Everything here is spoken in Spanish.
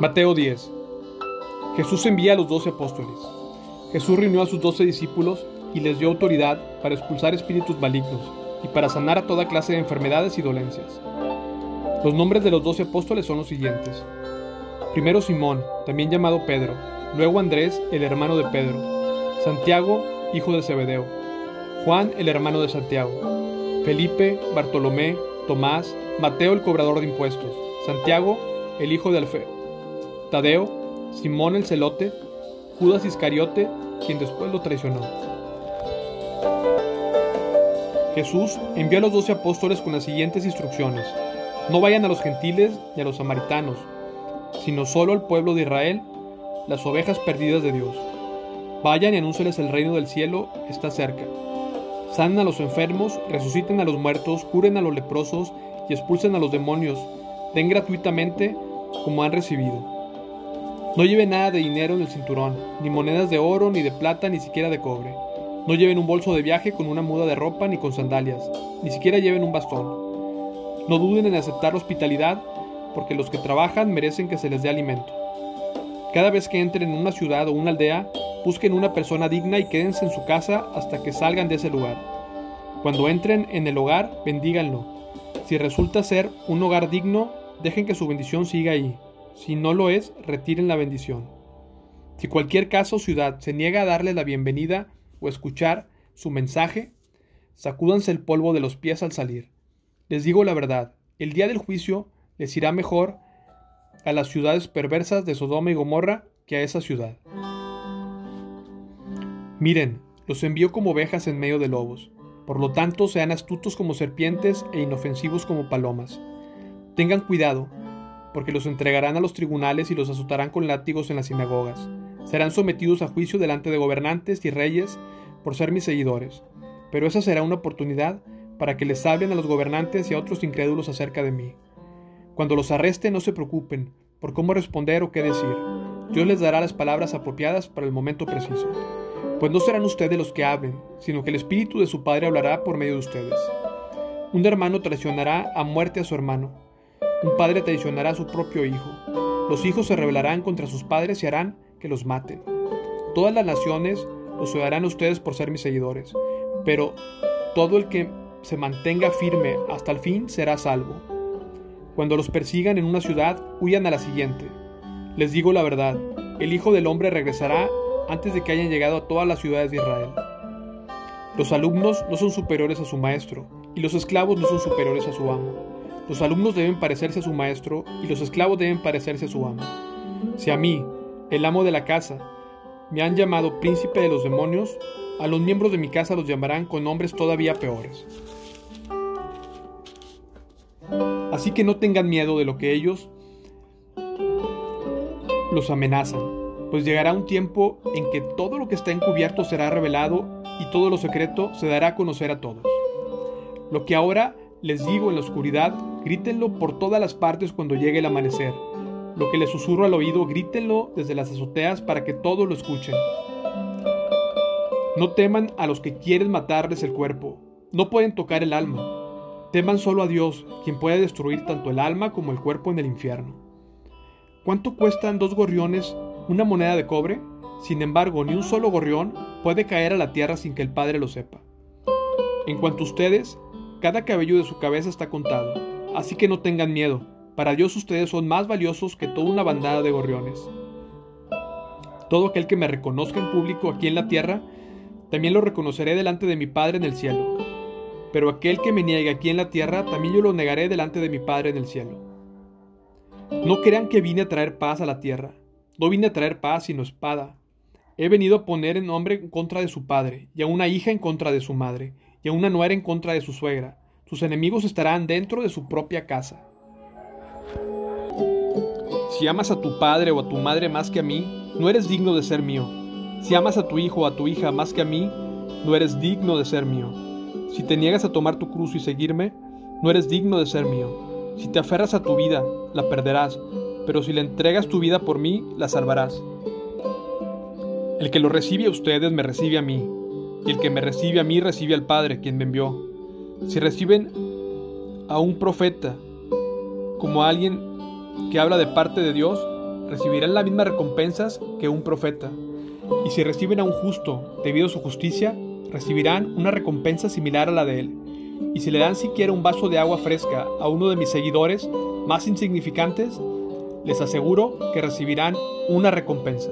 Mateo 10. Jesús envía a los doce apóstoles. Jesús reunió a sus doce discípulos y les dio autoridad para expulsar espíritus malignos y para sanar a toda clase de enfermedades y dolencias. Los nombres de los doce apóstoles son los siguientes. Primero Simón, también llamado Pedro, luego Andrés, el hermano de Pedro, Santiago, hijo de Zebedeo, Juan, el hermano de Santiago, Felipe, Bartolomé, Tomás, Mateo, el cobrador de impuestos, Santiago, el hijo de Alfeo, Tadeo, Simón el celote, Judas Iscariote, quien después lo traicionó. Jesús envió a los doce apóstoles con las siguientes instrucciones. No vayan a los gentiles ni a los samaritanos, sino solo al pueblo de Israel, las ovejas perdidas de Dios. Vayan y anúnceles el reino del cielo está cerca. Sanen a los enfermos, resuciten a los muertos, curen a los leprosos y expulsen a los demonios. Den gratuitamente como han recibido. No lleven nada de dinero en el cinturón, ni monedas de oro, ni de plata, ni siquiera de cobre. No lleven un bolso de viaje con una muda de ropa, ni con sandalias, ni siquiera lleven un bastón. No duden en aceptar hospitalidad, porque los que trabajan merecen que se les dé alimento. Cada vez que entren en una ciudad o una aldea, busquen una persona digna y quédense en su casa hasta que salgan de ese lugar. Cuando entren en el hogar, bendíganlo. Si resulta ser un hogar digno, dejen que su bendición siga ahí. Si no lo es, retiren la bendición. Si cualquier caso o ciudad se niega a darle la bienvenida o escuchar su mensaje, sacúdanse el polvo de los pies al salir. Les digo la verdad, el día del juicio les irá mejor a las ciudades perversas de Sodoma y Gomorra que a esa ciudad. Miren, los envío como ovejas en medio de lobos. Por lo tanto, sean astutos como serpientes e inofensivos como palomas. Tengan cuidado, porque los entregarán a los tribunales y los azotarán con látigos en las sinagogas. Serán sometidos a juicio delante de gobernantes y reyes por ser mis seguidores. Pero esa será una oportunidad para que les hablen a los gobernantes y a otros incrédulos acerca de mí. Cuando los arresten no se preocupen por cómo responder o qué decir. Dios les dará las palabras apropiadas para el momento preciso. Pues no serán ustedes los que hablen, sino que el Espíritu de su Padre hablará por medio de ustedes. Un hermano traicionará a muerte a su hermano un padre traicionará a su propio hijo. Los hijos se rebelarán contra sus padres y harán que los maten. Todas las naciones los odiarán ustedes por ser mis seguidores, pero todo el que se mantenga firme hasta el fin será salvo. Cuando los persigan en una ciudad, huyan a la siguiente. Les digo la verdad, el Hijo del Hombre regresará antes de que hayan llegado a todas las ciudades de Israel. Los alumnos no son superiores a su maestro, y los esclavos no son superiores a su amo. Los alumnos deben parecerse a su maestro y los esclavos deben parecerse a su amo. Si a mí, el amo de la casa, me han llamado príncipe de los demonios, a los miembros de mi casa los llamarán con nombres todavía peores. Así que no tengan miedo de lo que ellos los amenazan, pues llegará un tiempo en que todo lo que está encubierto será revelado y todo lo secreto se dará a conocer a todos. Lo que ahora les digo en la oscuridad, grítenlo por todas las partes cuando llegue el amanecer. Lo que les susurro al oído, grítenlo desde las azoteas para que todos lo escuchen. No teman a los que quieren matarles el cuerpo, no pueden tocar el alma. Teman solo a Dios, quien puede destruir tanto el alma como el cuerpo en el infierno. ¿Cuánto cuestan dos gorriones una moneda de cobre? Sin embargo, ni un solo gorrión puede caer a la tierra sin que el Padre lo sepa. En cuanto a ustedes, cada cabello de su cabeza está contado, así que no tengan miedo. Para Dios ustedes son más valiosos que toda una bandada de gorriones. Todo aquel que me reconozca en público aquí en la tierra, también lo reconoceré delante de mi Padre en el cielo. Pero aquel que me niegue aquí en la tierra, también yo lo negaré delante de mi Padre en el cielo. No crean que vine a traer paz a la tierra. No vine a traer paz sino espada. He venido a poner en hombre en contra de su padre, y a una hija en contra de su madre, y a una nuera en contra de su suegra. Sus enemigos estarán dentro de su propia casa. Si amas a tu padre o a tu madre más que a mí, no eres digno de ser mío. Si amas a tu hijo o a tu hija más que a mí, no eres digno de ser mío. Si te niegas a tomar tu cruz y seguirme, no eres digno de ser mío. Si te aferras a tu vida, la perderás, pero si le entregas tu vida por mí, la salvarás. El que lo recibe a ustedes me recibe a mí, y el que me recibe a mí recibe al Padre, quien me envió. Si reciben a un profeta como alguien que habla de parte de Dios, recibirán las mismas recompensas que un profeta. Y si reciben a un justo debido a su justicia, recibirán una recompensa similar a la de él. Y si le dan siquiera un vaso de agua fresca a uno de mis seguidores más insignificantes, les aseguro que recibirán una recompensa.